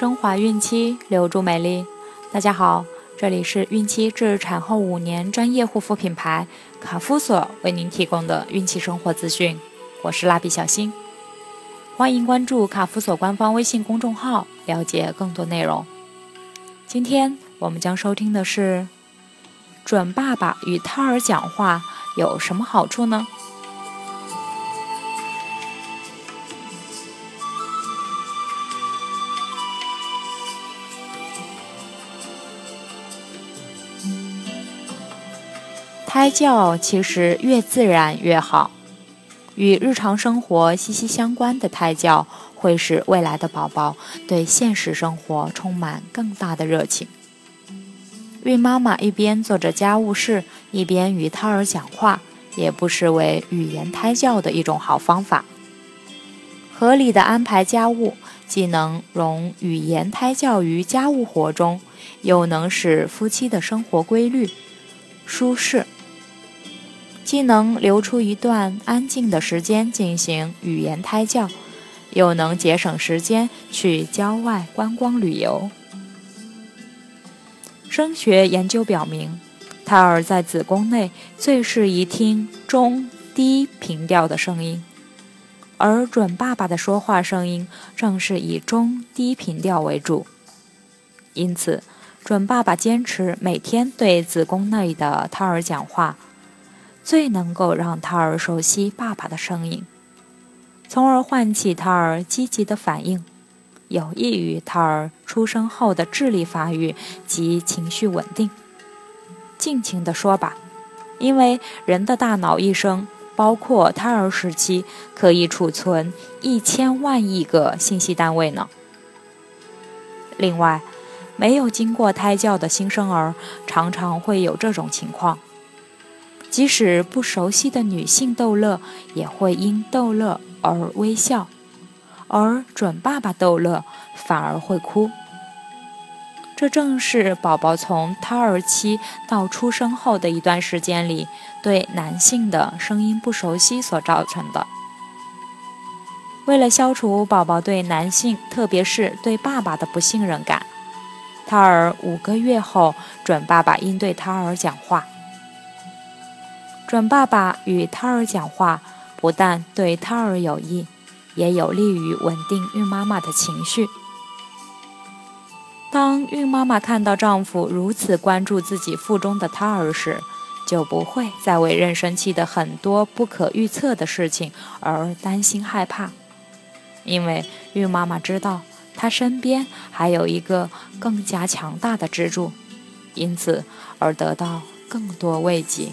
升华孕期，留住美丽。大家好，这里是孕期至产后五年专业护肤品牌卡夫索为您提供的孕期生活资讯。我是蜡笔小新，欢迎关注卡夫索官方微信公众号，了解更多内容。今天我们将收听的是：准爸爸与胎儿讲话有什么好处呢？胎教其实越自然越好，与日常生活息息相关的胎教会使未来的宝宝对现实生活充满更大的热情。孕妈妈一边做着家务事，一边与胎儿讲话，也不失为语言胎教的一种好方法。合理的安排家务，既能融语言胎教于家务活中，又能使夫妻的生活规律、舒适。既能留出一段安静的时间进行语言胎教，又能节省时间去郊外观光旅游。声学研究表明，胎儿在子宫内最适宜听中低频调的声音，而准爸爸的说话声音正是以中低频调为主。因此，准爸爸坚持每天对子宫内的胎儿讲话。最能够让胎儿熟悉爸爸的声音，从而唤起胎儿积极的反应，有益于胎儿出生后的智力发育及情绪稳定。尽情地说吧，因为人的大脑一生，包括胎儿时期，可以储存一千万亿个信息单位呢。另外，没有经过胎教的新生儿，常常会有这种情况。即使不熟悉的女性逗乐，也会因逗乐而微笑；而准爸爸逗乐，反而会哭。这正是宝宝从胎儿期到出生后的一段时间里，对男性的声音不熟悉所造成的。为了消除宝宝对男性，特别是对爸爸的不信任感，胎儿五个月后，准爸爸应对胎儿讲话。准爸爸与胎儿讲话，不但对胎儿有益，也有利于稳定孕妈妈的情绪。当孕妈妈看到丈夫如此关注自己腹中的胎儿时，就不会再为妊娠期的很多不可预测的事情而担心害怕，因为孕妈妈知道她身边还有一个更加强大的支柱，因此而得到更多慰藉。